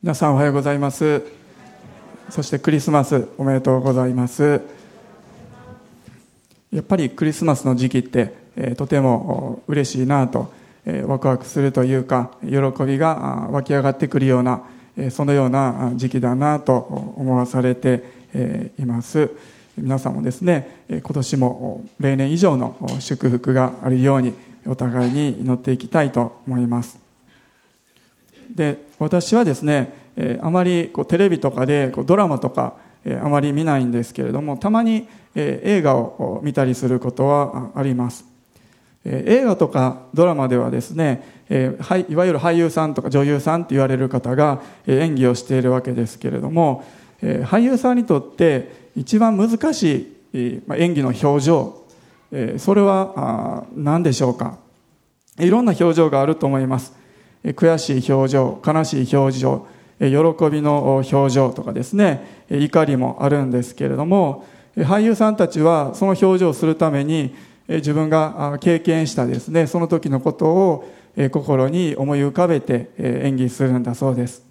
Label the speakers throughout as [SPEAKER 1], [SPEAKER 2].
[SPEAKER 1] 皆さんおはようございます。そしてクリスマスおめでとうございます。やっぱりクリスマスの時期って、えー、とても嬉しいなと、えー、ワクワクするというか喜びが湧き上がってくるような、えー、そのような時期だなと思わされて、えー、います。皆さんもですね今年も例年以上の祝福があるようにお互いに祈っていきたいと思います。で私はですね、えあまりこうテレビとかでこうドラマとか、えあまり見ないんですけれどもたまに、え映画を見たりすることはあります、え映画とかドラマではですね、えはい、いわゆる俳優さんとか女優さんと言われる方が、え演技をしているわけですけれども、え俳優さんにとって一番難しい、ま演技の表情、えそれはあ何でしょうか。いろんな表情があると思います。悔しい表情悲しい表情喜びの表情とかですね怒りもあるんですけれども俳優さんたちはその表情をするために自分が経験したですねその時のことを心に思い浮かべて演技するんだそうです。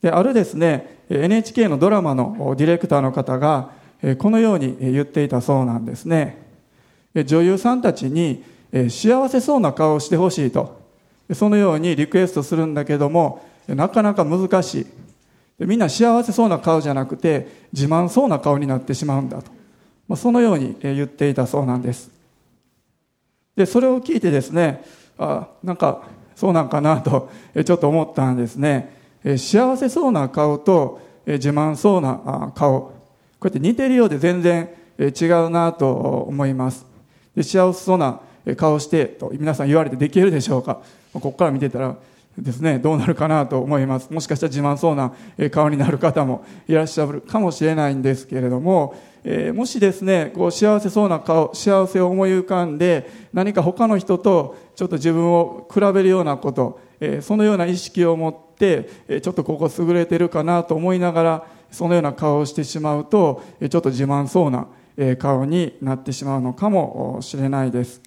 [SPEAKER 1] であるですね NHK のドラマのディレクターの方がこのように言っていたそうなんですね。女優さんたちに幸せそうな顔をしてほしいとそのようにリクエストするんだけどもなかなか難しい。みんな幸せそうな顔じゃなくて自慢そうな顔になってしまうんだと、まあ、そのように言っていたそうなんです。でそれを聞いてですねあなんかそうなんかなとちょっと思ったんですね。幸せそうな顔と自慢そうな顔。こうやって似てるようで全然違うなと思います。で幸せそうな顔してと皆さん言われてできるでしょうか？ここから見てたらですねどうなるかなと思います。もしかしたら自慢そうな顔になる方もいらっしゃるかもしれないんですけれども、え、もしですねこう幸せそうな顔幸せを思い浮かんで何か他の人とちょっと自分を比べるようなこと、え、そのような意識を持ってちょっとここ優れてるかなと思いながらそのような顔をしてしまうとちょっと自慢そうな顔になってしまうのかもしれないです。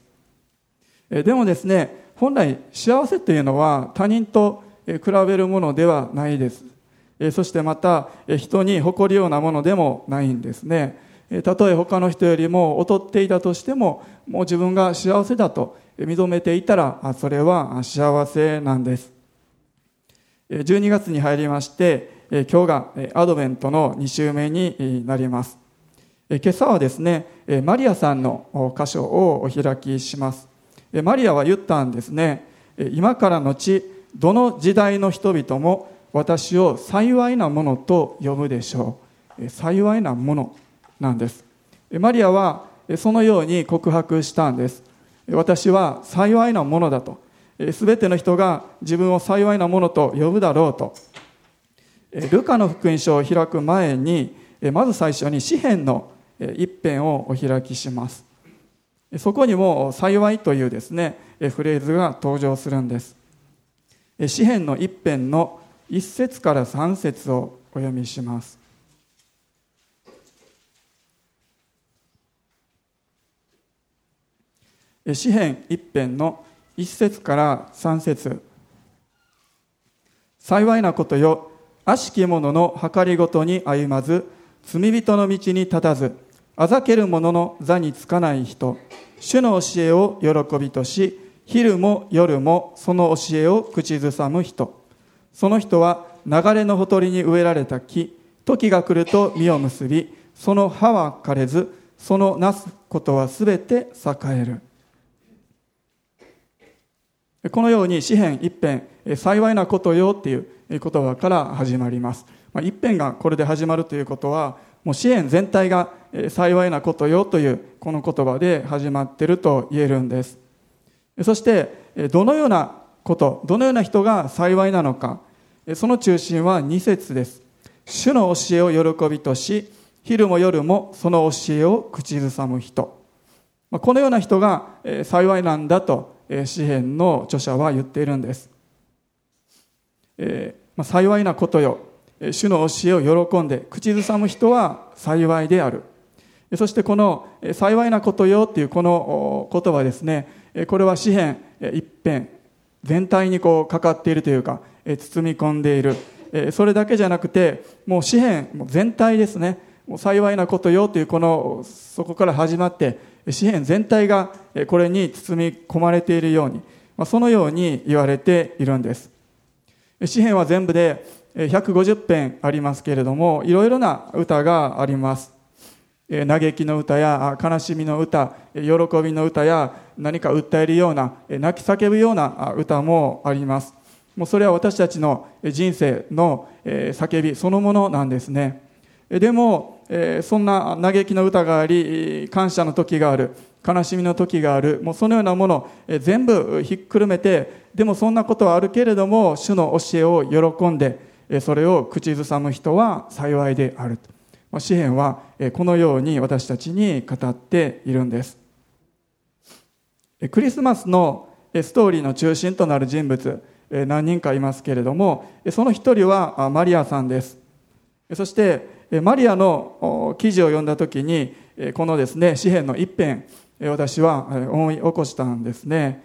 [SPEAKER 1] でもですね本来幸せというのは他人と比べるものではないです。そしてまた人に誇るようなものでもないんですね。たとえ他の人よりも劣っていたとしてももう自分が幸せだと認めていたらそれは幸せなんです。12月に入りまして今日がアドベントの2週目になります。今朝はですねマリアさんの箇所をお開きします。マリアは言ったんですね。今からのちどの時代の人々も私を幸いなものと呼ぶでしょう。幸いなものなんです。マリアはそのように告白したんです。私は幸いなものだと。全ての人が自分を幸いなものと呼ぶだろうと。ルカの福音書を開く前にまず最初に詩篇の一編をお開きします。そこにも幸いというですね、フレーズが登場するんです。詩篇の一編の一節から三節をお読みします。詩篇一編の一節から三節幸いなことよ、悪しき者の計りごとに歩まず、罪人の道に立たず、あざける者の座につかない人、主の教えを喜びとし、昼も夜もその教えを口ずさむ人。その人は流れのほとりに植えられた木、時が来ると実を結び、その葉は枯れず、そのなすことはすべて栄える。このように詩篇一編、幸いなことよっていう言葉から始まります。一編がこれで始まるということは、もう支援全体が幸いなことよというこの言葉で始まっていると言えるんです。そしてどのようなことどのような人が幸いなのかその中心は2節です。主の教えを喜びとし昼も夜もその教えを口ずさむ人。このような人が幸いなんだと詩篇の著者は言っているんです、えー、幸いなことよ。主の教えを喜んで口ずさむ人は幸いである。そしてこの幸いなことよっていうこの言葉ですねこれは詩篇一辺全体にこうかかっているというか包み込んでいる。それだけじゃなくてもう詩篇全体ですね。幸いなことよというこのそこから始まって詩篇全体がこれに包み込まれているようにそのように言われているんです。詩篇は全部で150編ありますけれどもいろいろな歌があります。嘆きの歌や悲しみの歌喜びの歌や何か訴えるような泣き叫ぶような歌もあります。もうそれは私たちの人生の叫びそのものなんですね。でもそんな嘆きの歌があり感謝の時がある悲しみの時があるもうそのようなもの全部ひっくるめてでもそんなことはあるけれども主の教えを喜んでそれを口ずさむ人は幸いである詩篇はこのように私たちに語っているんです。クリスマスのストーリーの中心となる人物何人かいますけれどもその一人はマリアさんです。そしてマリアの記事を読んだ時にこのですね詩篇の一編私は思い起こしたんですね。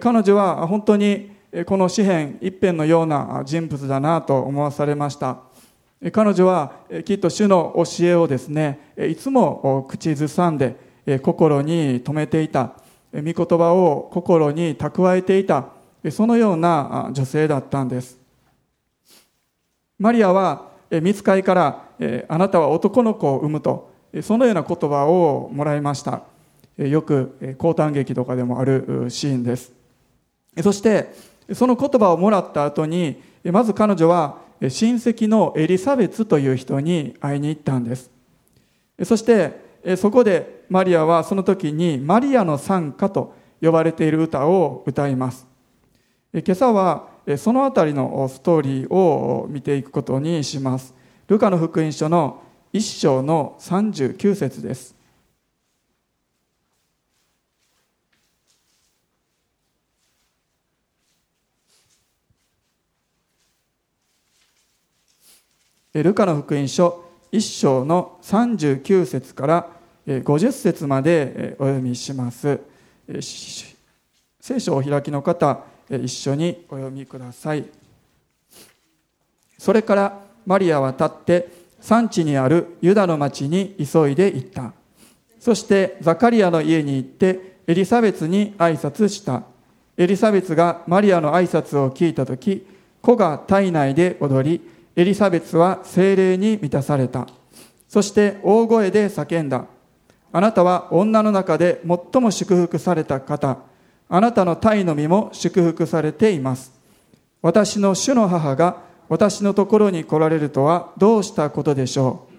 [SPEAKER 1] 彼女は本当にこの詩篇一編のような人物だなと思わされました。彼女はきっと主の教えをですねいつも口ずさんで心に留めていた。御言葉を心に蓄えていた。そのような女性だったんです。マリアは見つかいからあなたは男の子を産むとそのような言葉をもらいました。よく交誕劇とかでもあるシーンです。そしてその言葉をもらった後にまず彼女は親戚のエリザベツという人に会いに行ったんです。そしてそこでマリアはその時にマリアの賛歌と呼ばれている歌を歌います。今朝はそのあたりのストーリーを見ていくことにします。ルカの福音書の1章の39節です。ルカの福音書1章の39節から50節までお読みします。聖書をお開きの方一緒にお読みください。それからマリアは立って産地にあるユダの町に急いで行った。そしてザカリアの家に行ってエリザベツに挨拶した。エリザベツがマリアの挨拶を聞いた時子が体内で踊りエリザベツは精霊に満たされた。そして大声で叫んだ。あなたは女の中で最も祝福された方。あなたの体の身も祝福されています。私の主の母が私のところに来られるとはどうしたことでしょう。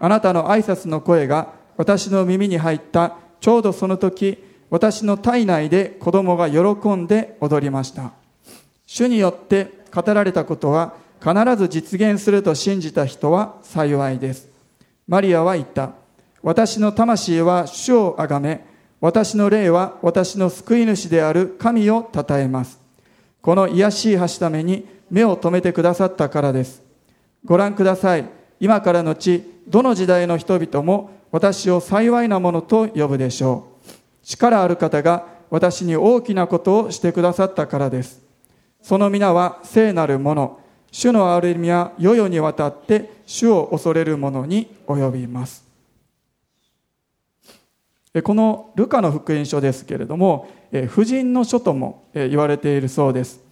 [SPEAKER 1] あなたの挨拶の声が私の耳に入ったちょうどその時、私の体内で子供が喜んで踊りました。主によって語られたことは必ず実現すると信じた人は幸いです。マリアは言った。私の魂は主をあがめ、私の霊は私の救い主である神を称えます。この癒しい橋ために目を留めてくださったからです。ご覧ください。今からのち、どの時代の人々も私を幸いなものと呼ぶでしょう。力ある方が私に大きなことをしてくださったからです。その皆は聖なるもの、主の歩みは世々にわたって主を恐れる者に及びます。このルカの福音書ですけれども、婦人の書とも言われているそうです。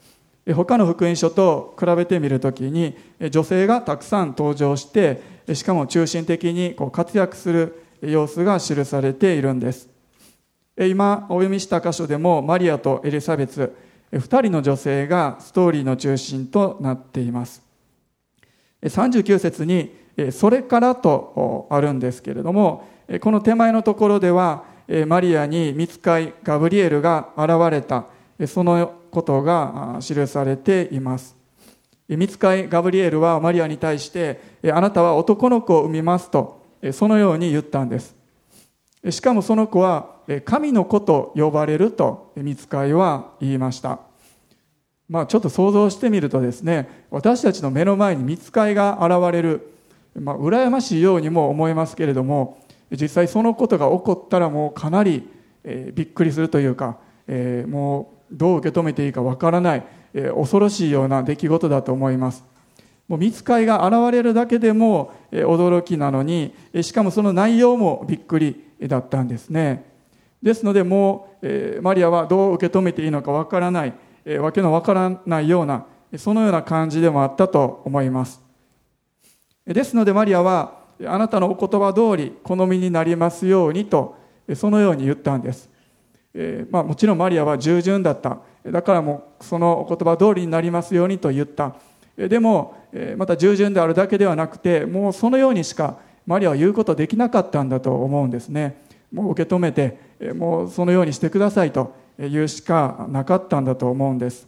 [SPEAKER 1] 他の福音書と比べてみるときに女性がたくさん登場してしかも中心的にこう活躍する様子が記されているんです今お読みした箇所でもマリアとエリザベツ2人の女性がストーリーの中心となっています。39節に「それから」とあるんですけれどもこの手前のところではマリアに見つかいガブリエルが現れた。そのことが記されています。見つかいガブリエルはマリアに対してあなたは男の子を産みますとそのように言ったんです。しかもその子は神の子と呼ばれると見つかいは言いました。まあちょっと想像してみるとですね、私たちの目の前に見つかいが現れる、まあ羨ましいようにも思えますけれども、実際そのことが起こったらもうかなり、えー、びっくりするというか、えー、もうどう受け止めていいかわからない、えー、恐ろしいような出来事だと思います。もう見つかいが現れるだけでも驚きなのにしかもその内容もびっくりだったんですねですのでもうマリアはどう受け止めていいのかわからないわけのわからないようなそのような感じでもあったと思います。ですのでマリアはあなたのお言葉通り好みになりますようにとそのように言ったんです、えまあ、もちろんマリアは従順だった。だからもうそのお言葉通りになりますようにと言った。でもまた従順であるだけではなくてもうそのようにしかマリアは言うことできなかったんだと思うんですね。もう受け止めてもうそのようにしてくださいと言うしかなかったんだと思うんです。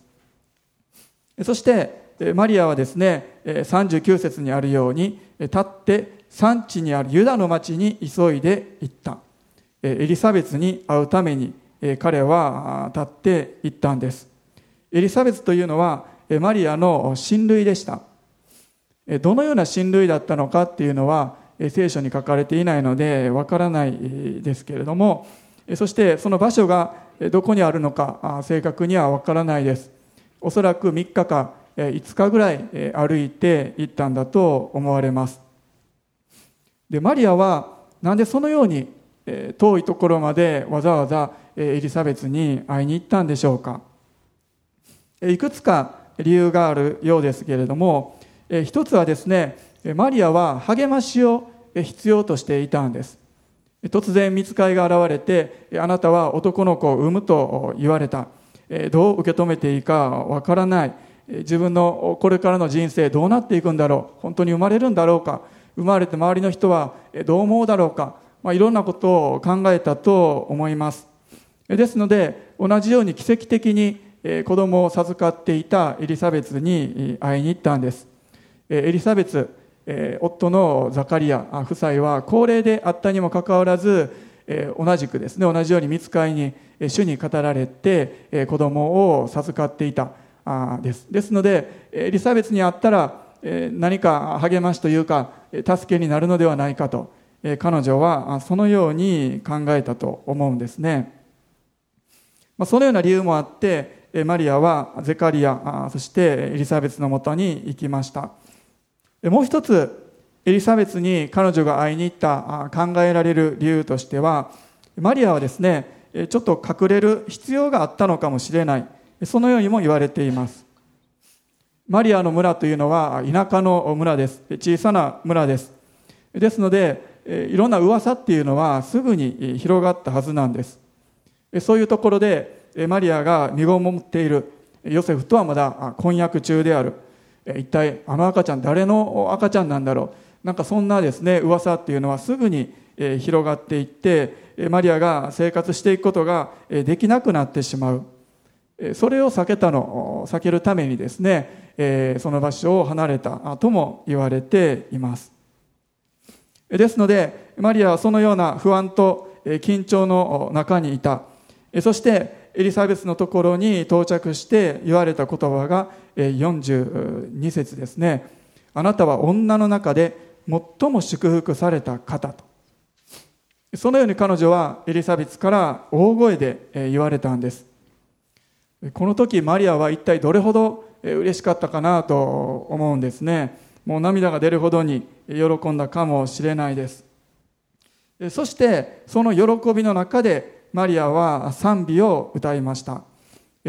[SPEAKER 1] そしてマリアはですね39節にあるように立って産地にあるユダの町に急いで行った。エリザベスに会うために彼は立って行ったんです。エリザベスというのはマリアの親類でした。どのような親類だったのかっていうのは聖書に書かれていないのでわからないですけれどもそしてその場所がどこにあるのか正確にはわからないです。おそらく3日か5日ぐらい歩いて行ったんだと思われます。でマリアはなんでそのように遠いところまでわざわざエリザベスに会いに行ったんでしょうか。いくつか理由があるようですけれども一つはですねマリアは励ましを必要としていたんです。突然見つかいが現れてあなたは男の子を産むと言われた。どう受け止めていいかわからない。自分のこれからの人生どうなっていくんだろう。本当に生まれるんだろうか。生まれて周りの人はどう思うだろうか。まあ、いろんなことを考えたと思います。ですので同じように奇跡的に子供を授かっていたエリザベスに会いに行ったんです。エリザベツス夫のザカリア夫妻は高齢であったにもかかわらずえ同じくですね同じように見つかいに主に語られてえ子供を授かっていたあですですのでエリザベスに会ったらえ何か励ましというか助けになるのではないかとえ彼女はそのように考えたと思うんですね。まそのような理由もあって、マリアはゼカリア、そしてエリザベスのもとに行きました。もう一つ、エリザベスに彼女が会いに行った考えられる理由としては、マリアはですね、ちょっと隠れる必要があったのかもしれない。そのようにも言われています。マリアの村というのは田舎の村です。小さな村です。ですので、いろんな噂っていうのはすぐに広がったはずなんですそういうところでマリアが身ごもっているヨセフとはまだ婚約中である一体あの赤ちゃん誰の赤ちゃんなんだろう？なんかそんなですね噂っていうのはすぐに広がっていってマリアが生活していくことができなくなってしまう。それを避けたの避けるためにですねその場所を離れたとも言われています。ですので、マリアはそのような不安と緊張の中にいた。そして、エリザベスのところに到着して言われた言葉が42節ですね。あなたは女の中で最も祝福された方と。そのように彼女はエリザベスから大声で言われたんです。この時マリアは一体どれほど嬉しかったかなと思うんですね。もう涙が出るほどに喜んだかもしれないですそしてその喜びの中でマリアは賛美を歌いました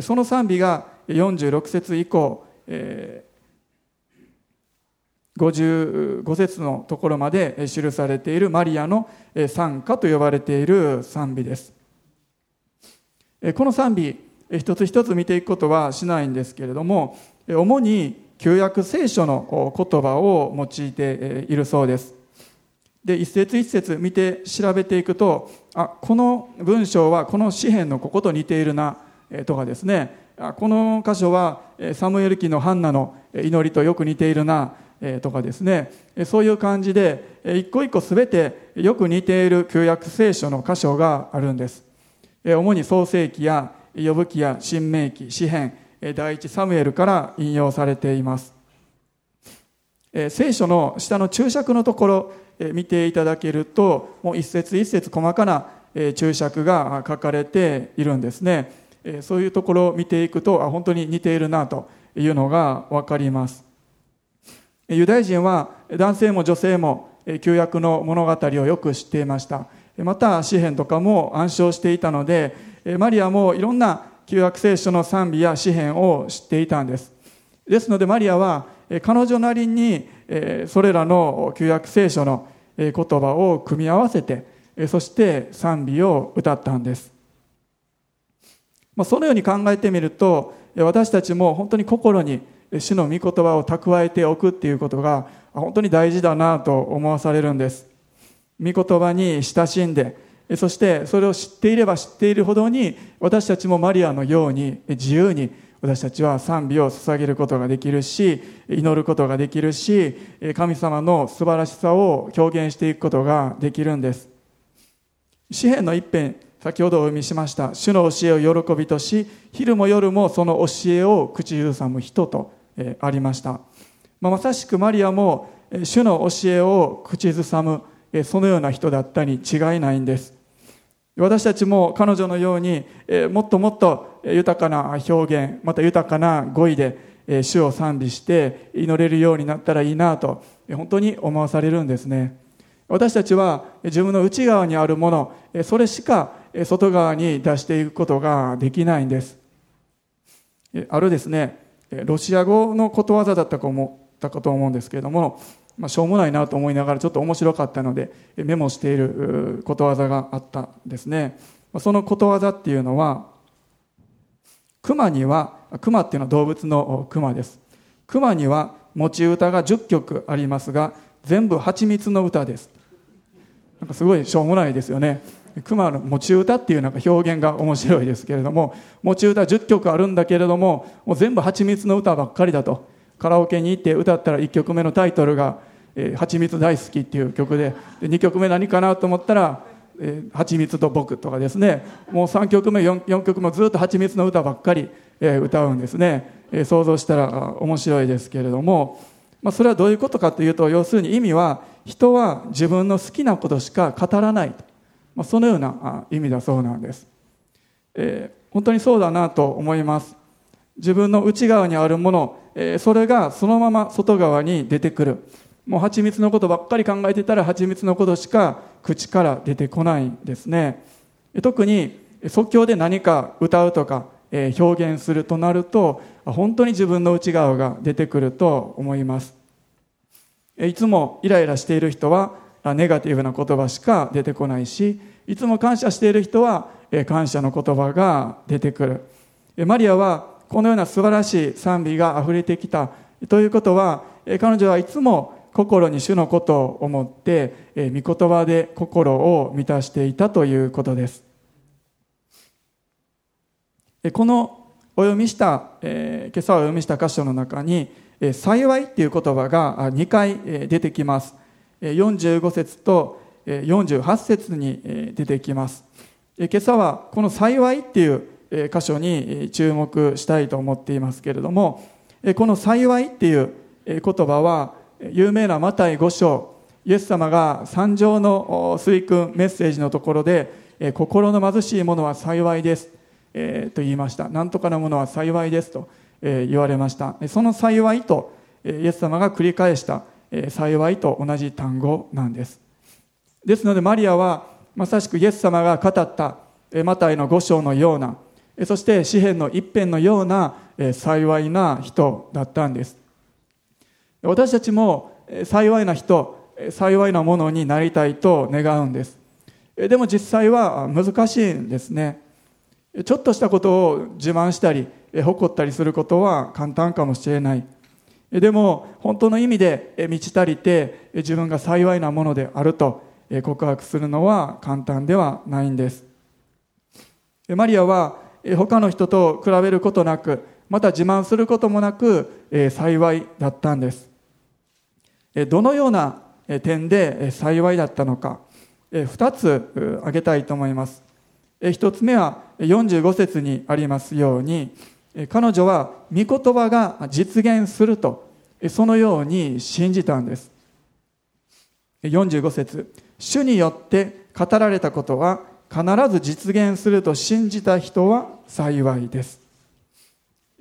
[SPEAKER 1] その賛美が46節以降、えー、55節のところまで記されているマリアの賛歌と呼ばれている賛美ですこの賛美一つ一つ見ていくことはしないんですけれども主に旧約聖書の言葉を用いているそうです。で、一節一節見て調べていくと、あ、この文章はこの詩篇のここと似ているな、とかですね、この箇所はサムエル記のハンナの祈りとよく似ているな、とかですね、そういう感じで、一個一個すべてよく似ている旧約聖書の箇所があるんです。主に創世記や呼ぶ記や新明記、詩篇、第一サムエルから引用されています。え聖書の下の注釈のところ見ていただけると、もう一節一節細かな注釈が書かれているんですね。そういうところを見ていくと、あ本当に似ているなというのがわかります。ユダヤ人は男性も女性も旧約の物語をよく知っていましたまた詩篇とかも暗唱していたのでマリアもいろんな旧約聖書の賛美や詩篇を知っていたんですですのでマリアは彼女なりにそれらの旧約聖書の言葉を組み合わせてそして賛美を歌ったんです。そのように考えてみると私たちも本当に心に主の御言葉を蓄えておくっていうことが本当に大事だなと思わされるんです。御言葉に親しんでそしてそれを知っていれば知っているほどに私たちもマリアのように自由に私たちは賛美を捧げることができるし祈ることができるし神様の素晴らしさを表現していくことができるんです。詩篇の一編先ほどお読みしました。主の教えを喜びとし昼も夜もその教えを口ずさむ人とありました、まあ、まさしくマリアも主の教えを口ずさむそのような人だったに違いないんです。私たちも彼女のようにもっともっと豊かな表現また豊かな語彙で主を賛美して祈れるようになったらいいなと本当に思わされるんですね。私たちは自分の内側にあるものそれしか外側に出していくことができないんです。あるですねロシア語のことわざだったか思ったかと思うんですけれども、まあ、しょうもないなと思いながらちょっと面白かったのでメモしていることわざがあったんですね。そのことわざっていうのは熊には熊っていうのは動物の熊です。熊には持ち歌が10曲ありますが全部蜂蜜の歌です。なんかすごいしょうもないですよね。熊の持ち歌っていうなんか表現が面白いですけれども持ち歌10曲あるんだけれどももう全部蜂蜜の歌ばっかりだと。カラオケに行って歌ったら1曲目のタイトルが「え、蜂蜜大好き」っていう曲でで2曲目何かなと思ったら「えー、蜂蜜と僕」とかですねもう3曲目 4, 4曲もずっと蜂蜜の歌ばっかり、えー、歌うんですね、えー、想像したら面白いですけれども、まあ、それはどういうことかというと要するに意味は人は自分の好きなことしか語らないと。まあ、そのような意味だそうなんです、えー、本当にそうだなと思います。自分の内側にあるもの、えー、それがそのまま外側に出てくる。もう蜂蜜のことばっかり考えてたら蜂蜜のことしか口から出てこないんですね。特に即興で何か歌うとか、えー、表現するとなると本当に自分の内側が出てくると思います。いつもイライラしている人はネガティブな言葉しか出てこないしいつも感謝している人は感謝の言葉が出てくる。マリアはこのような素晴らしい賛美が溢れてきたということは彼女はいつも心に主のことを思ってえ御言葉で心を満たしていたということです。このお読みした、え今朝お読みした箇所の中に「え幸い」っていう言葉が2回出てきます。45節と48節に出てきます。今朝はこの「幸い」っていう箇所に注目したいと思っていますけれどもこの「幸い」っていう言葉は有名なマタイ5章イエス様が三条の水訓メッセージのところで心の貧しい者は幸いですと言いました。何とかなものは幸いですと言われました。その幸いとイエス様が繰り返した幸いと同じ単語なんです。ですのでマリアはまさしくイエス様が語ったマタイの五章のようなそして詩篇の一辺のような幸いな人だったんです。私たちも幸いな人幸いなものになりたいと願うんです。でも実際は難しいんですね。ちょっとしたことを自慢したり誇ったりすることは簡単かもしれない。でも本当の意味で満ち足りて自分が幸いなものであると告白するのは簡単ではないんです。マリアは他の人と比べることなくまた自慢することもなく幸いだったんです。どのような点で幸いだったのか2つ挙げたいと思います。1つ目は45節にありますように彼女は御言葉が実現するとそのように信じたんです。45節主によって語られたことは必ず実現すると信じた人は幸いです。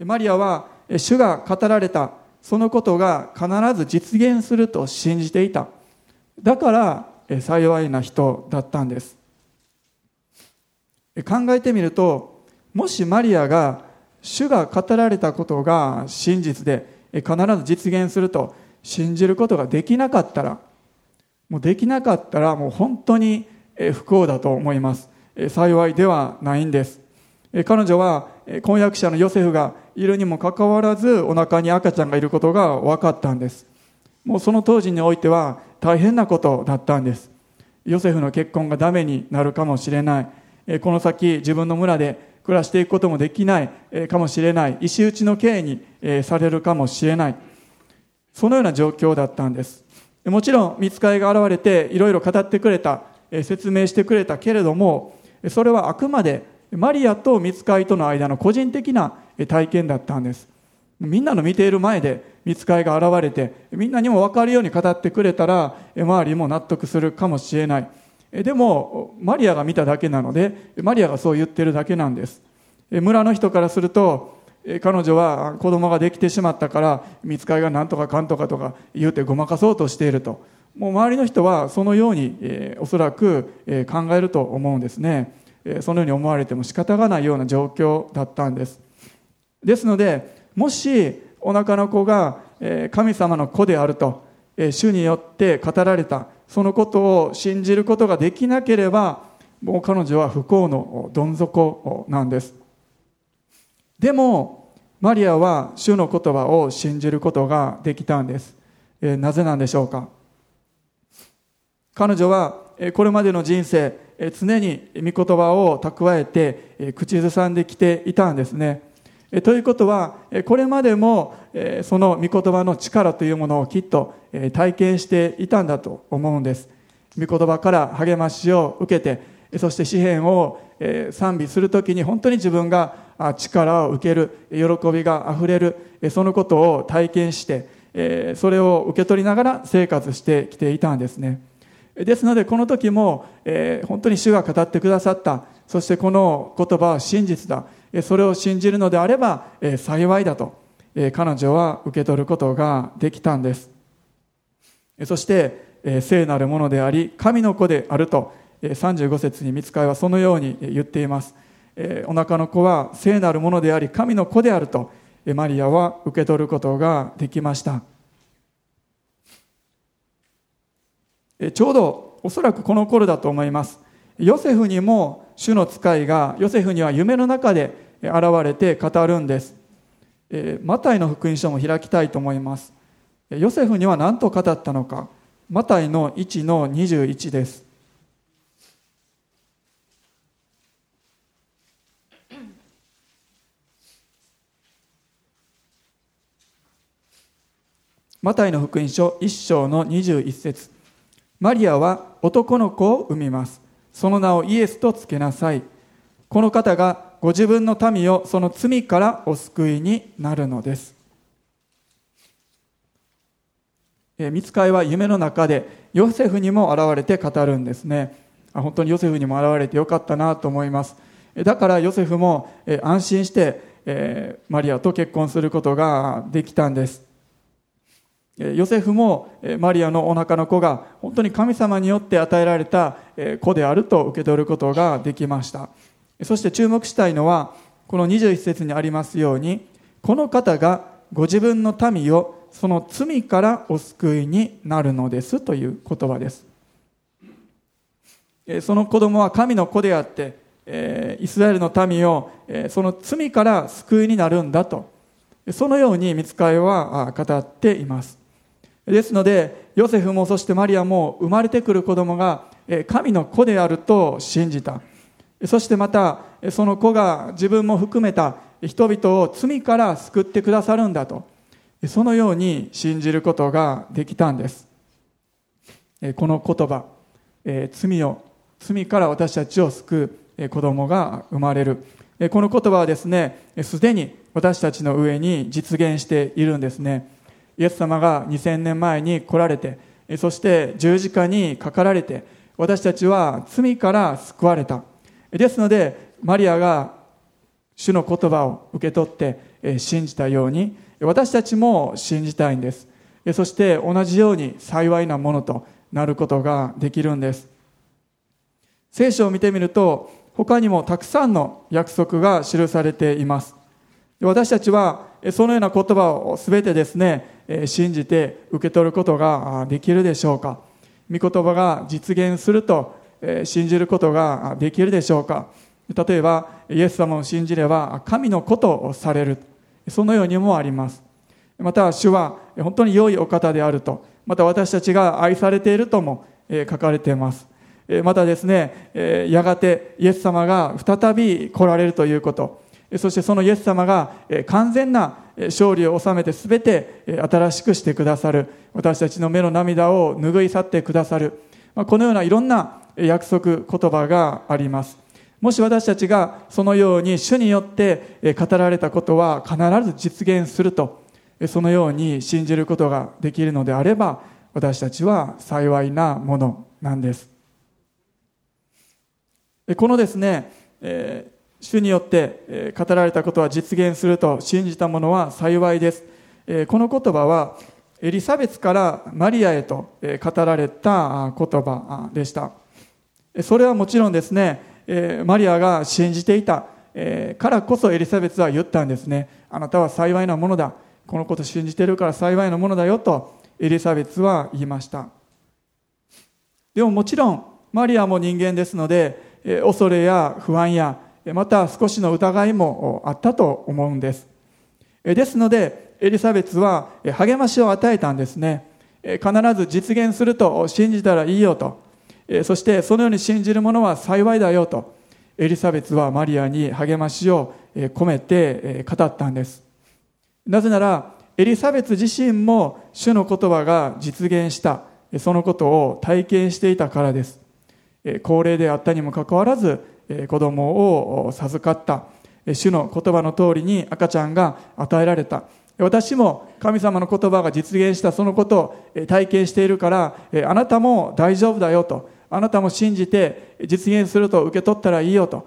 [SPEAKER 1] マリアは主が語られたそのことが必ず実現すると信じていた。だから幸いな人だったんです。考えてみるともしマリアが主が語られたことが真実で必ず実現すると信じることができなかったらもうできなかったらもう本当に不幸だと思います。幸いではないんです。彼女は婚約者のヨセフがいるにもかかわらずお腹に赤ちゃんがいることが分かったんです。もうその当時においては大変なことだったんです。ヨセフの結婚がダメになるかもしれない。この先自分の村で暮らしていくこともできない。かもしれない。石打ちの刑にされるかもしれない。そのような状況だったんです。もちろん見つかりが現れていろいろ語ってくれた。説明してくれたけれどもそれはあくまでマリアと見つかりとの間の個人的な体験だったんです。みんなの見ている前で見つかりが現れてみんなにも分かるように語ってくれたら周りも納得するかもしれない。でもマリアが見ただけなのでマリアがそう言ってるだけなんです。村の人からすると彼女は子供ができてしまったから見つかりが何とかかんとかとか言うてごまかそうとしていると。もう周りの人はそのように、え、おそらく、え、考えると思うんですね、そのように思われても仕方がないような状況だったんです。ですのでもしお腹の子が神様の子であると主によって語られたそのことを信じることができなければもう彼女は不幸のどん底なんです。でもマリアは主の言葉を信じることができたんです。なぜなんでしょうか。彼女はこれまでの人生常に御言葉を蓄えて口ずさんできていたんですねということは、これまでもその御言葉の力というものをきっと体験していたんだと思うんです。御言葉から励ましを受けて、そして詩篇を賛美するときに本当に自分が力を受ける、喜びがあふれる、そのことを体験して、それを受け取りながら生活してきていたんですね。ですので、この時もえ本当に主が語ってくださった、そしてこの言葉は真実だ。それを信じるのであればえ幸いだと。え彼女は受け取ることができたんです。そしてえ聖なるものであり神の子であると。え35節に見つかいはそのように言っています。えお腹の子は聖なるものであり神の子であると。マリアは受け取ることができました。ちょうどおそらくこの頃だと思います。ヨセフにも主の使いがヨセフには夢の中で現れて語るんです、マタイの福音書も開きたいと思います。ヨセフには何と語ったのか。マタイの1の21です。マタイの福音書1章の21節。マリアは男の子を産みますその名をイエスとつけなさい。この方がご自分の民をその罪からお救いになるのです。え見つかいは夢の中でヨセフにも現れて語るんですね。あ本当にヨセフにも現れてよかったなと思います。だからヨセフも安心してマリアと結婚することができたんです。ヨセフもマリアのお腹の子が本当に神様によって与えられた子であると受け取ることができました。そして注目したいのはこの21節にありますようにこの方がご自分の民をその罪からお救いになるのですという言葉です。その子供は神の子であってイスラエルの民をその罪から救いになるんだと。そのように見つかいは語っています。ですので、ヨセフもそしてマリアも生まれてくる子供が神の子であると信じた。そしてまた、その子が自分も含めた人々を罪から救ってくださるんだと。そのように信じることができたんです。この言葉、罪を、罪から私たちを救う子供が生まれる。この言葉はですね、すでに私たちの上に実現しているんですね。イエス様が2000年前に来られて、そして十字架にかかられて、私たちは罪から救われた。ですので、マリアが主の言葉を受け取って信じたように、私たちも信じたいんです。そして同じように幸いなものとなることができるんです。聖書を見てみると他にもたくさんの約束が記されています。私たちはそのような言葉を全てですね信じて受け取ることができるでしょうか？御言葉が実現すると信じることができるでしょうか？例えばイエス様を信じれば神のことをされる。そのようにもあります。また主は本当に良いお方であると。また私たちが愛されているとも書かれています。またですねやがてイエス様が再び来られるということ。そしてそのイエス様が完全な勝利を収めて全て新しくしてくださる。私たちの目の涙を拭い去ってくださる。このようないろんな約束言葉があります。もし私たちがそのように主によって語られたことは必ず実現するとそのように信じることができるのであれば私たちは幸いなものなんです。このですね、え主によって語られたことは実現すると信じた者は幸いです。この言葉はエリザベスからマリアへと語られた言葉でした。それはもちろんですね、マリアが信じていたからこそエリザベスは言ったんですね。あなたは幸いなものだ。このこと信じてるから幸いなものだよとエリザベスは言いました。でももちろんマリアも人間ですので恐れや不安やまた少しの疑いもあったと思うんです。ですので、エリザベスは励ましを与えたんですね。必ず実現すると信じたらいいよと。そしてそのように信じる者は幸いだよと。エリザベスはマリアに励ましを込めて語ったんです。なぜなら、エリザベス自身も主の言葉が実現した、そのことを体験していたからです。高齢であったにもかかわらず、子供を授かった主の言葉の通りに赤ちゃんが与えられた。私も神様の言葉が実現したそのことを体験しているからあなたも大丈夫だよと。あなたも信じて実現すると受け取ったらいいよと。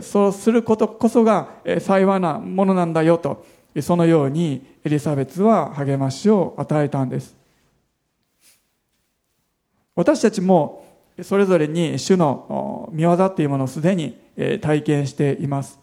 [SPEAKER 1] そうすることこそが幸いなものなんだよと。そのようにエリザベスは励ましを与えたんです。私たちもそれぞれに主の見業っていうものをすでに体験しています。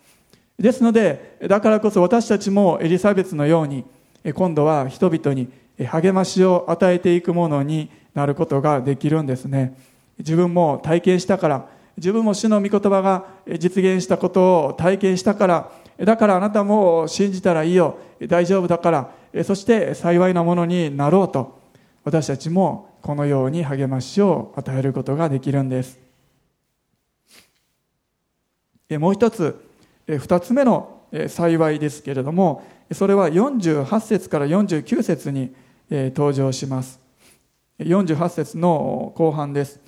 [SPEAKER 1] ですのでだからこそ私たちもエリザベスのように今度は人々に励ましを与えていくものになることができるんですね。自分も体験したから自分も主の御言葉が実現したことを体験したからだからあなたも信じたらいいよ大丈夫だからそして幸いなものになろうと私たちもこのように励ましを与えることができるんです。もう一つ二つ目の幸いですけれどもそれは48節から49節に登場します。48節の後半です。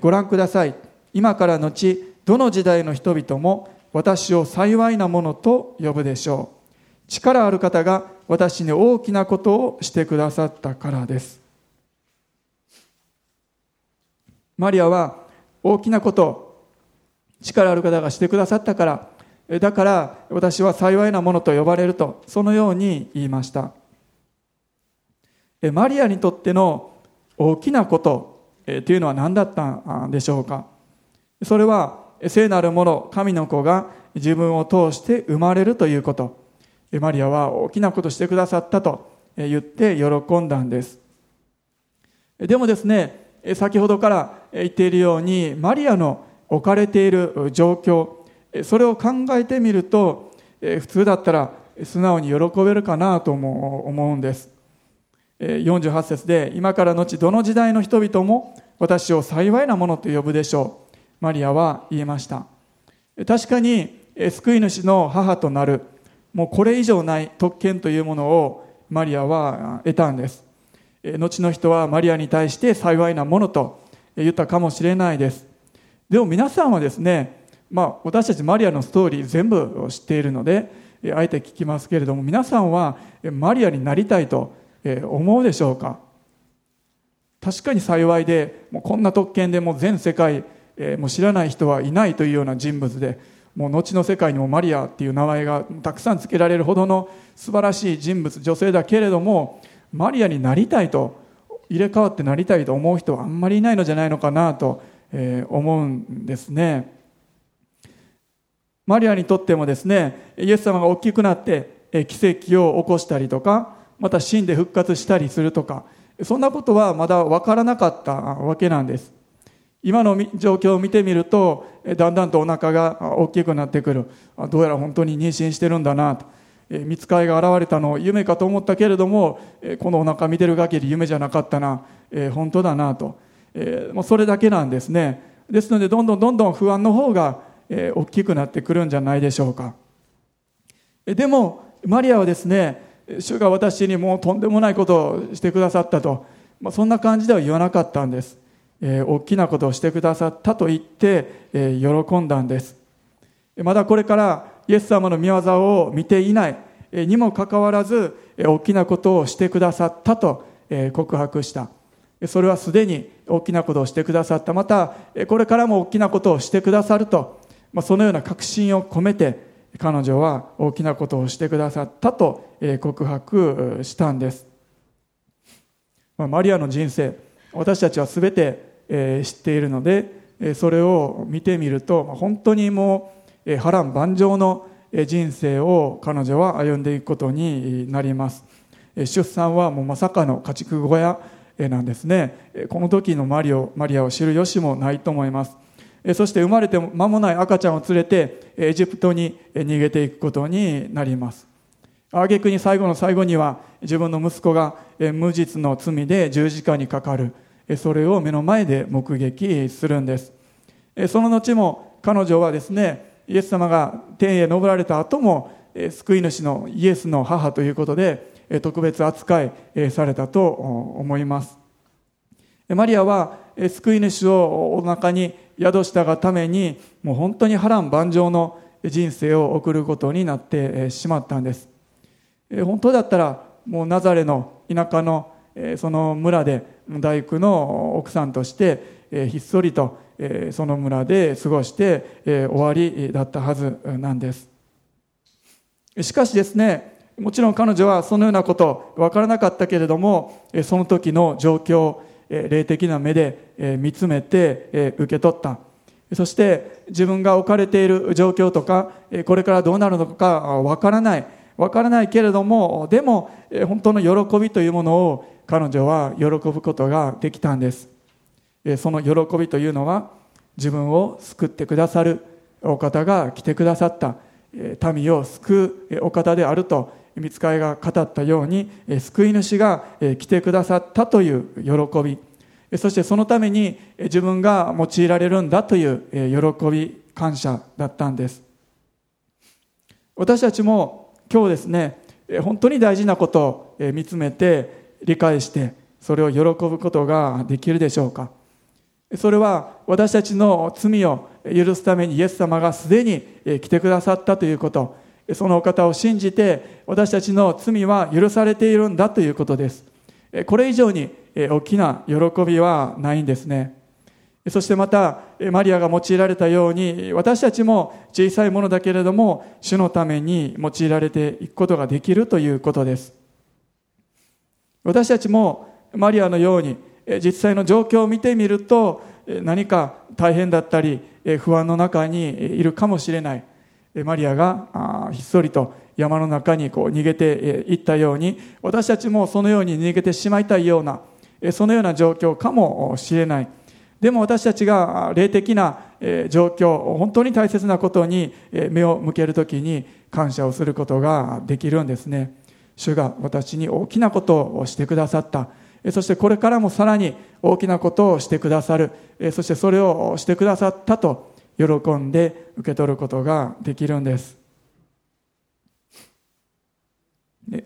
[SPEAKER 1] ご覧ください。今から後どの時代の人々も私を幸いなものと呼ぶでしょう。力ある方が私に大きなことをしてくださったからです。マリアは大きなこと力ある方がしてくださったからだから私は幸いなものと呼ばれるとそのように言いました。マリアにとっての大きなことというのは何だったんでしょうか。それは聖なるもの神の子が自分を通して生まれるということ。マリアは大きなことしてくださったと言って喜んだんです。でもですね先ほどから言っているようにマリアの置かれている状況。それを考えてみると普通だったら素直に喜べるかなと思うんです。48節で今から後どの時代の人々も私を幸いなものと呼ぶでしょう。マリアは言いました。確かに救い主の母となるもうこれ以上ない特権というものをマリアは得たんです。後の人はマリアに対して幸いなものと言ったかもしれないです。でも皆さんはですね、まあ、私たちマリアのストーリー全部知っているのであえて聞きますけれども皆さんはマリアになりたいと思うでしょうか？確かに幸いでもうこんな特権でも全世界もう知らない人はいないというような人物でもう後の世界にもマリアっていう名前がたくさん付けられるほどの素晴らしい人物女性だけれどもマリアになりたいと入れ替わってなりたいと思う人はあんまりいないのじゃないのかなとえ思うんですね。マリアにとってもですねイエス様が大きくなってえ奇跡を起こしたりとかまた死んで復活したりするとかそんなことはまだ分からなかったわけなんです。今の状況を見てみるとだんだんとお腹が大きくなってくる。どうやら本当に妊娠してるんだなと。見つかいが現れたのを夢かと思ったけれどもこのお腹見てる限り夢じゃなかったな本当だなと。もうそれだけなんですね。ですのでどんどんどんどん不安の方がえ大きくなってくるんじゃないでしょうか。でもマリアはですね主が私にもうとんでもないことをしてくださったと、まあ、そんな感じでは言わなかったんです、えー、大きなことをしてくださったと言って、えー、喜んだんです。まだこれからイエス様の御業を見ていない。にもかかわらず大きなことをしてくださったと告白した。それはすでに大きなことをしてくださった。またこれからも大きなことをしてくださるとまあそのような確信を込めて彼女は大きなことをしてくださったと告白したんです。まあマリアの人生私たちは全て知っているのでそれを見てみると本当にもう波乱万丈の人生を彼女は歩んでいくことになります。出産はもうまさかの家畜小屋なんですね。この時のマリオマリアを知る由もないと思います。そして生まれて間もない赤ちゃんを連れてエジプトに逃げていくことになります。挙句に最後の最後には自分の息子が無実の罪で十字架にかかる。それを目の前で目撃するんです。その後も彼女はですねイエス様が天へ昇られた後も救い主のイエスの母ということで特別扱いされたと思います。マリアは救い主をお腹に宿したがためにもう本当に波乱万丈の人生を送ることになってしまったんです。本当だったらもうナザレの田舎のその村で大工の奥さんとしてひっそりとその村で過ごして終わりだったはずなんです。しかしですねもちろん彼女はそのようなこと分からなかったけれどもその時の状況霊的な目で見つめて受け取った。そして自分が置かれている状況とかこれからどうなるのか分からない。分からないけれどもでも本当の喜びというものを彼女は喜ぶことができたんです。その喜びというのは自分を救ってくださるお方が来てくださった。民を救うお方であると見つかいが語ったように救い主が来てくださったという喜び。そしてそのために自分が用いられるんだという喜び感謝だったんです。私たちも今日ですね本当に大事なことを見つめて理解してそれを喜ぶことができるでしょうか。それは私たちの罪を許すためにイエス様がすでに来てくださったということ。そのお方を信じて私たちの罪は許されているんだということです。これ以上に大きな喜びはないんですね。そしてまたマリアが用いられたように私たちも小さいものだけれども主のために用いられていくことができるということです。私たちもマリアのように実際の状況を見てみると何か大変だったり不安の中にいるかもしれない。マリアがひっそりと山の中にこう逃げていったように私たちもそのように逃げてしまいたいようなそのような状況かもしれない。でも私たちが霊的な状況本当に大切なことに目を向けるときに感謝をすることができるんですね。主が私に大きなことをしてくださった。そしてこれからもさらに大きなことをしてくださる。そしてそれをしてくださったと。喜んで受け取ることができるんです。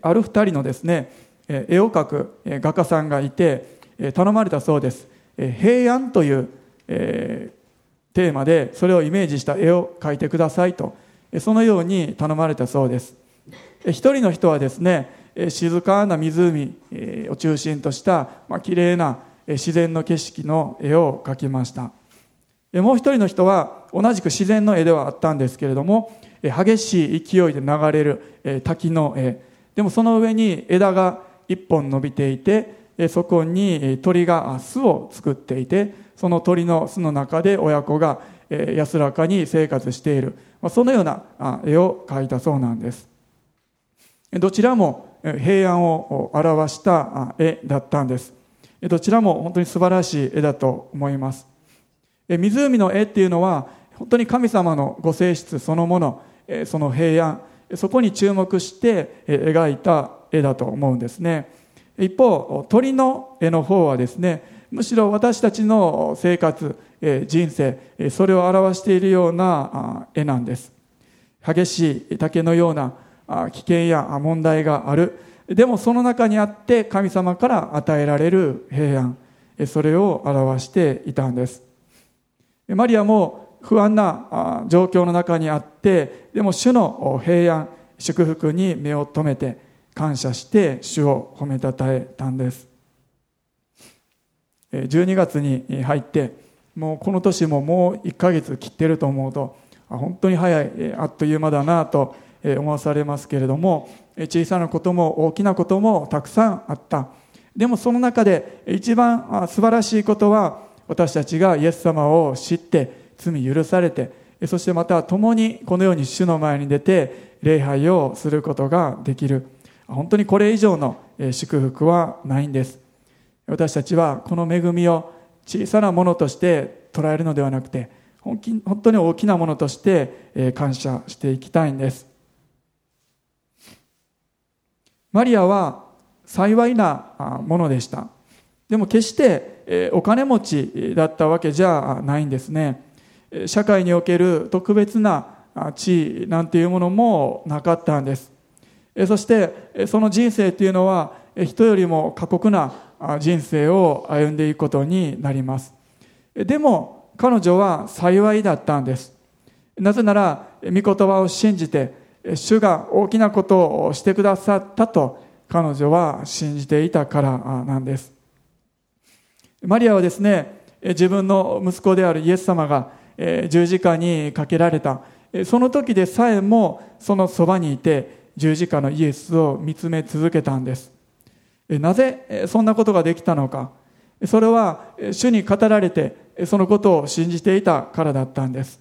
[SPEAKER 1] ある二人のですね絵を描く画家さんがいて頼まれたそうです。平安というテーマでそれをイメージした絵を描いてくださいと。そのように頼まれたそうです。一人の人はですね静かな湖を中心とした、まあ、綺麗な自然の景色の絵を描きました。もう一人の人は同じく自然の絵ではあったんですけれども激しい勢いで流れる滝の絵。でもその上に枝が一本伸びていてそこに鳥が巣を作っていてその鳥の巣の中で親子が安らかに生活している。そのような絵を描いたそうなんです。どちらも平安を表した絵だったんです。どちらも本当に素晴らしい絵だと思います。湖の絵っていうのは本当に神様のご性質そのものその平安そこに注目して描いた絵だと思うんですね。一方鳥の絵の方はですねむしろ私たちの生活人生それを表しているような絵なんです。激しい竹のような危険や問題がある。でもその中にあって神様から与えられる平安それを表していたんです。マリアも不安な状況の中にあってでも主の平安祝福に目を留めて感謝して主を褒めたたえたんです。12月に入ってもうこの年ももう1ヶ月切ってると思うと本当に早いあっという間だなと思わされますけれども小さなことも大きなこともたくさんあった。でもその中で一番素晴らしいことは私たちがイエス様を知って罪許されてそしてまた共にこのように主の前に出て礼拝をすることができる。本当にこれ以上の祝福はないんです。私たちはこの恵みを小さなものとして捉えるのではなくて本当に大きなものとして感謝していきたいんです。マリアは幸いなものでした。でも決してお金持ちだったわけじゃないんですね。社会における特別な地位なんていうものもなかったんです。そしてその人生というのは人よりも過酷な人生を歩んでいくことになります。でも彼女は幸いだったんです。なぜなら御言葉を信じて主が大きなことをしてくださったと彼女は信じていたからなんです。マリアはですね、自分の息子であるイエス様が十字架にかけられた。その時でさえもそのそばにいて十字架のイエスを見つめ続けたんです。なぜそんなことができたのか。それは主に語られてそのことを信じていたからだったんです。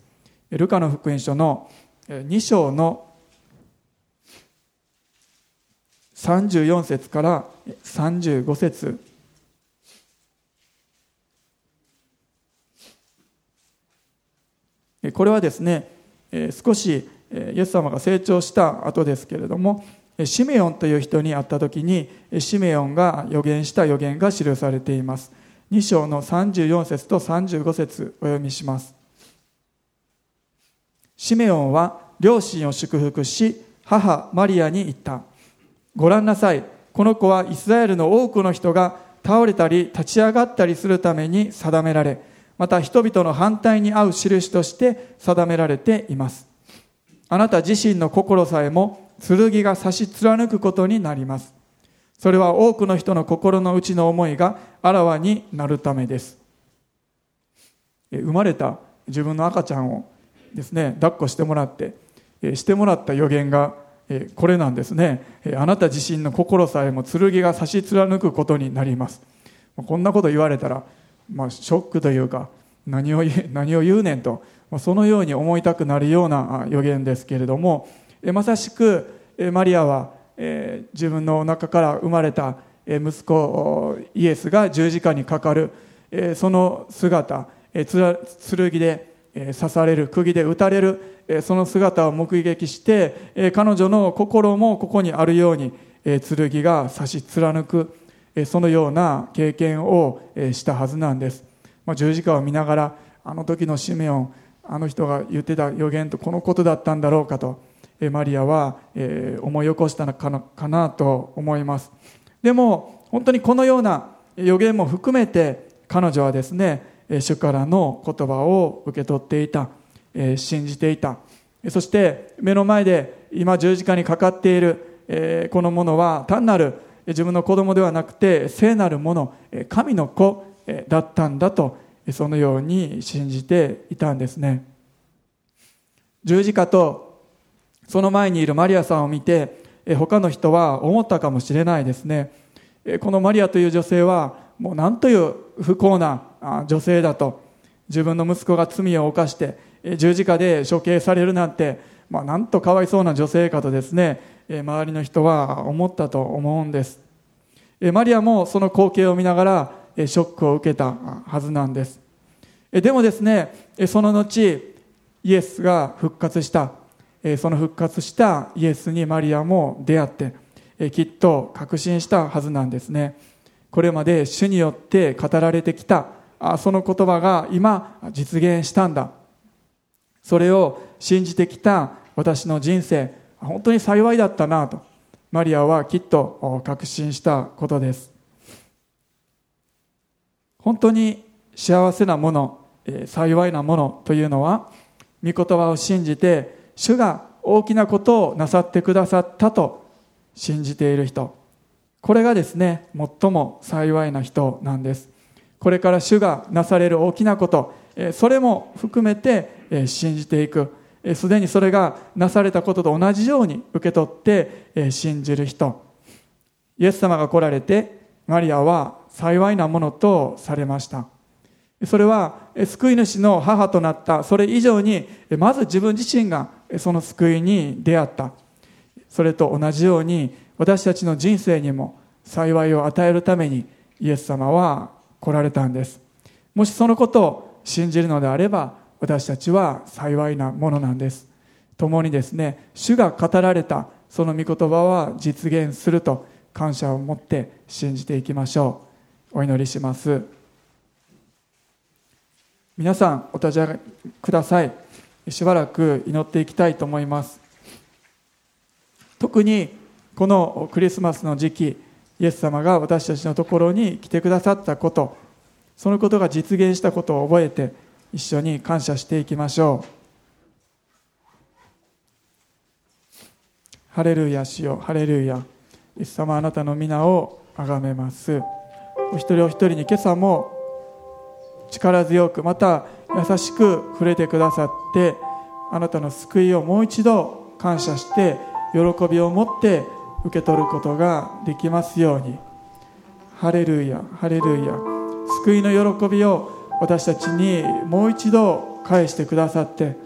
[SPEAKER 1] ルカの福音書の2章の34節から35節これはですね少しイエス様が成長した後ですけれどもシメオンという人に会った時にシメオンが予言した予言が記されています。2章の34節と35節お読みします。シメオンは両親を祝福し母マリアに言った。ご覧なさい。この子はイスラエルの多くの人が倒れたり立ち上がったりするために定められまた人々の反対に合う印として定められています。あなた自身の心さえも剣が差し貫くことになります。それは多くの人の心の内の思いがあらわになるためです。生まれた自分の赤ちゃんをですね、抱っこしてもらって、してもらった予言がこれなんですね。あなた自身の心さえも剣が差し貫くことになります。こんなこと言われたらまあ、ショックというか何を 何を言うねんとそのように思いたくなるような予言ですけれどもまさしくマリアは自分の中から生まれた息子イエスが十字架にかかるその姿剣で刺される釘で打たれるその姿を目撃して彼女の心もここにあるように剣が刺し貫く。そのような経験をしたはずなんです、まあ、十字架を見ながらあの時のシメオンあの人が言ってた予言とこのことだったんだろうかとマリアは思い起こしたのかなと思います。でも本当にこのような予言も含めて彼女はですね主からの言葉を受け取っていた信じていた。そして目の前で今十字架にかかっているこのものは単なる自分の子供ではなくて聖なるもの神の子だったんだとそのように信じていたんですね。十字架とその前にいるマリアさんを見て他の人は思ったかもしれないですね。このマリアという女性はもう何という不幸な女性だと自分の息子が罪を犯して十字架で処刑されるなんて、まあ、なんとかわいそうな女性かとですね周りの人は思ったと思うんです。マリアもその光景を見ながらショックを受けたはずなんです。でもですねその後イエスが復活した。その復活したイエスにマリアも出会ってきっと確信したはずなんですね。これまで主によって語られてきたその言葉が今実現したんだ。それを信じてきた私の人生本当に幸いだったなと。マリアはきっと確信したことです。本当に幸せなもの幸いなものというのは御言葉を信じて主が大きなことをなさってくださったと信じている人。これがですね最も幸いな人なんです。これから主がなされる大きなことそれも含めて信じていく。すでにそれがなされたことと同じように受け取って信じる人。イエス様が来られてマリアは幸いなものとされました。それは救い主の母となったそれ以上にまず自分自身がその救いに出会った。それと同じように私たちの人生にも幸いを与えるためにイエス様は来られたんです。もしそのことを信じるのであれば私たちは幸いなものなんです。共にですね主が語られたその御言葉は実現すると感謝を持って信じていきましょう。お祈りします。皆さんお立ち上がりください。しばらく祈っていきたいと思います。特にこのクリスマスの時期イエス様が私たちのところに来てくださったことそのことが実現したことを覚えて一緒に感謝していきましょう。ハレルヤしよ。ハレルヤ。イエス様あなたの皆をあがめます。お一人お一人に今朝も力強くまた優しく触れてくださってあなたの救いをもう一度感謝して喜びを持って受け取ることができますように。ハレルヤハレルヤ。救いの喜びを私たちにもう一度返してくださって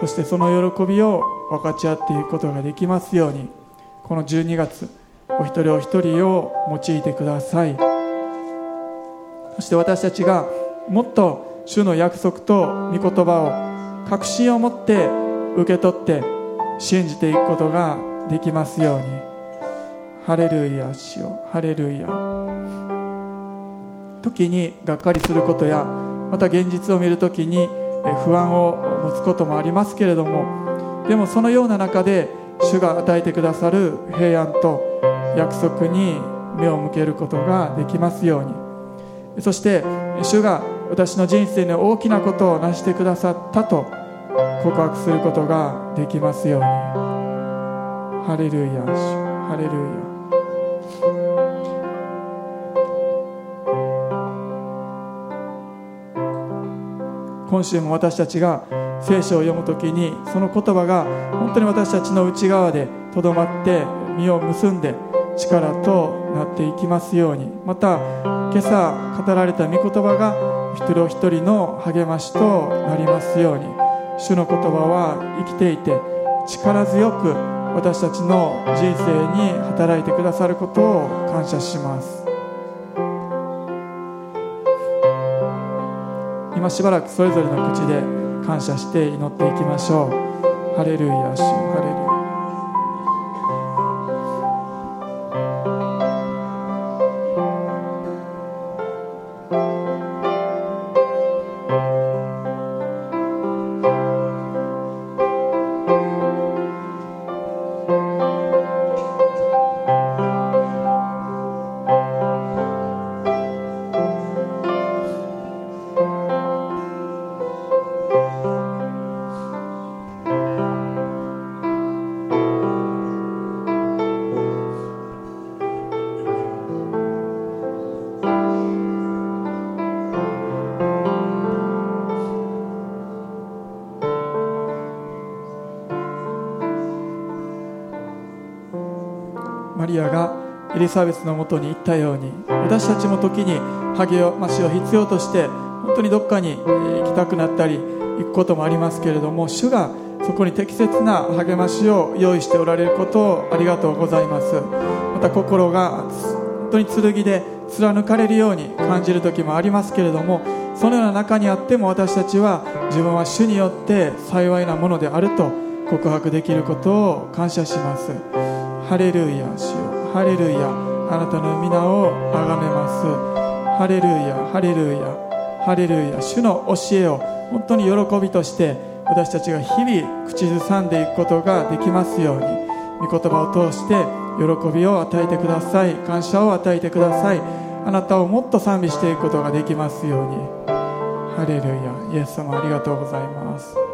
[SPEAKER 1] そしてその喜びを分かち合っていくことができますようにこの12月お一人お一人を用いてください。そして私たちがもっと主の約束と御言葉を確信を持って受け取って信じていくことができますように。ハレルヤ主よ。ハレルヤ。時にがっかりすることやまた現実を見るときに不安を持つこともありますけれどもでもそのような中で主が与えてくださる平安と約束に目を向けることができますように。そして主が私の人生に大きなことを成してくださったと告白することができますように。ハレルヤハレルヤ。今週も私たちが聖書を読む時にその言葉が本当に私たちの内側でとどまって実を結んで力となっていきますように。また今朝語られた御言葉が一人お一人の励ましとなりますように。主の言葉は生きていて力強く私たちの人生に働いてくださることを感謝します。今しばらくそれぞれの口で感謝して祈っていきましょう。ハレルヤ主ハレルヤ
[SPEAKER 2] リアがエリザベスのもとに行ったように私たちも時に励ましを必要として本当にどっかに行きたくなったり行くこともありますけれども主がそこに適切な励ましを用意しておられることをありがとうございます。また心が本当に剣で貫かれるように感じる時もありますけれどもそのような中にあっても私たちは自分は主によって幸いなものであると告白できることを感謝します。ハレルヤ主ハレルヤ。あなたの皆を崇めます。ハレルヤハレルヤ。ハレルヤ。主の教えを本当に喜びとして私たちが日々口ずさんでいくことができますように御言葉を通して喜びを与えてください。感謝を与えてください。あなたをもっと賛美していくことができますように。ハレルヤ。イエス様ありがとうございます。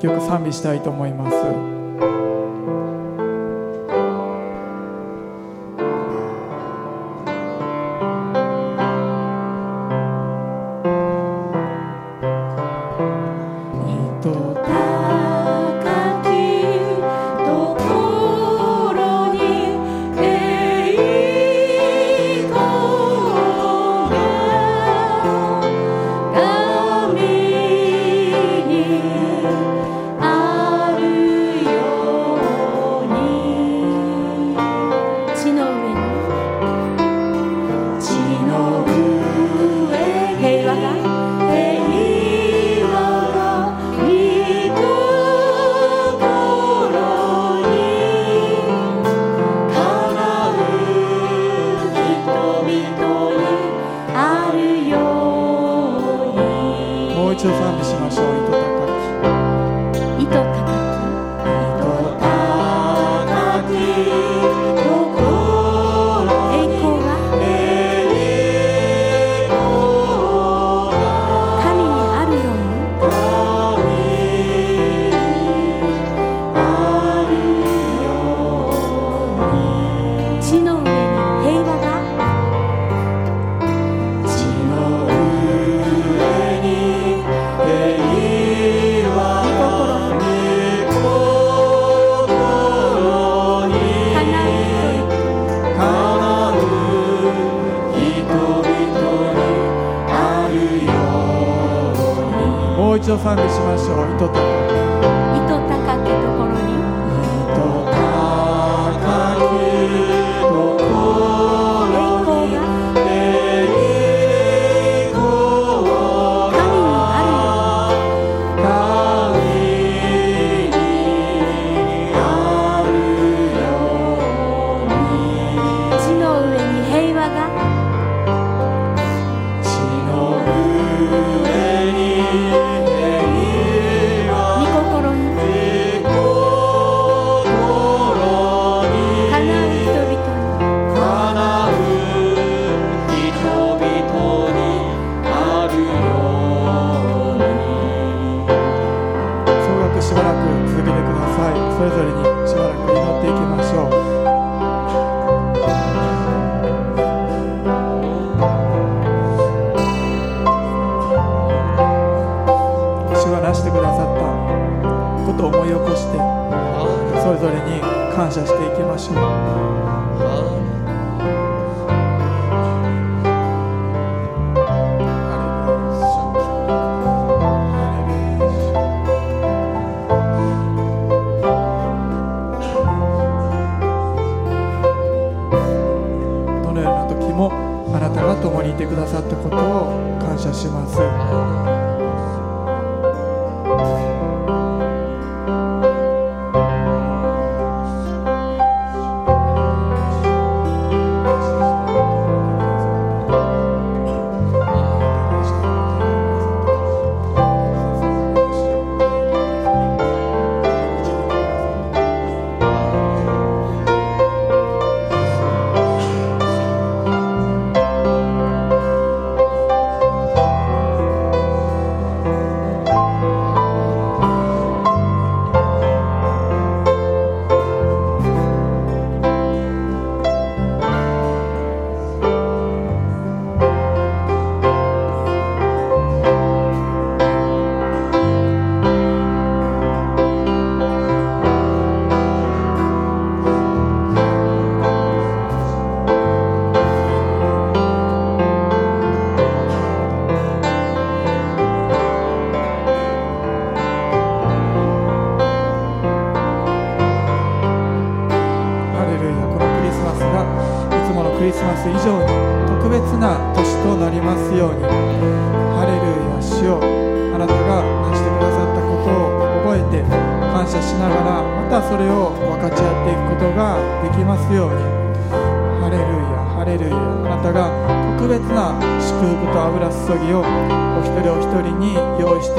[SPEAKER 2] 曲賛美したいと思います。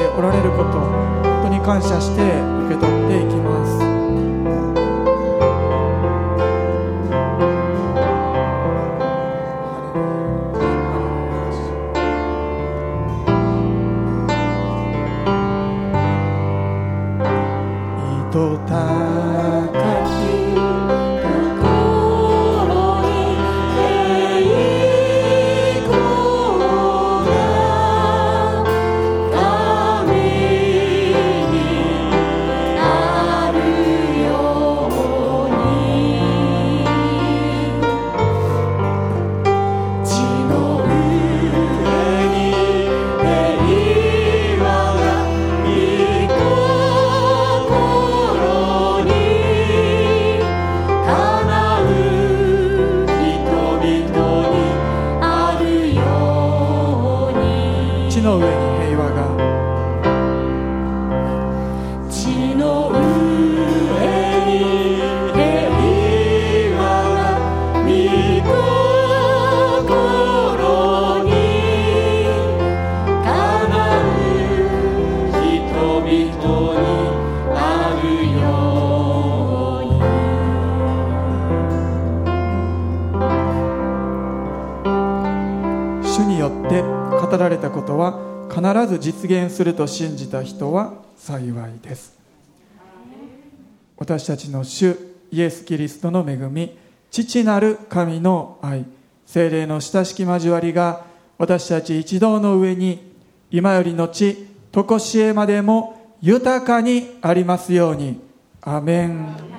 [SPEAKER 2] おられること本当に感謝して現すると信じた人は幸いです私たちの主イエス・キリストの恵み父なる神の愛精霊の親しき交わりが私たち一同の上に今よりのち常しえまでも豊かにありますように。アメン。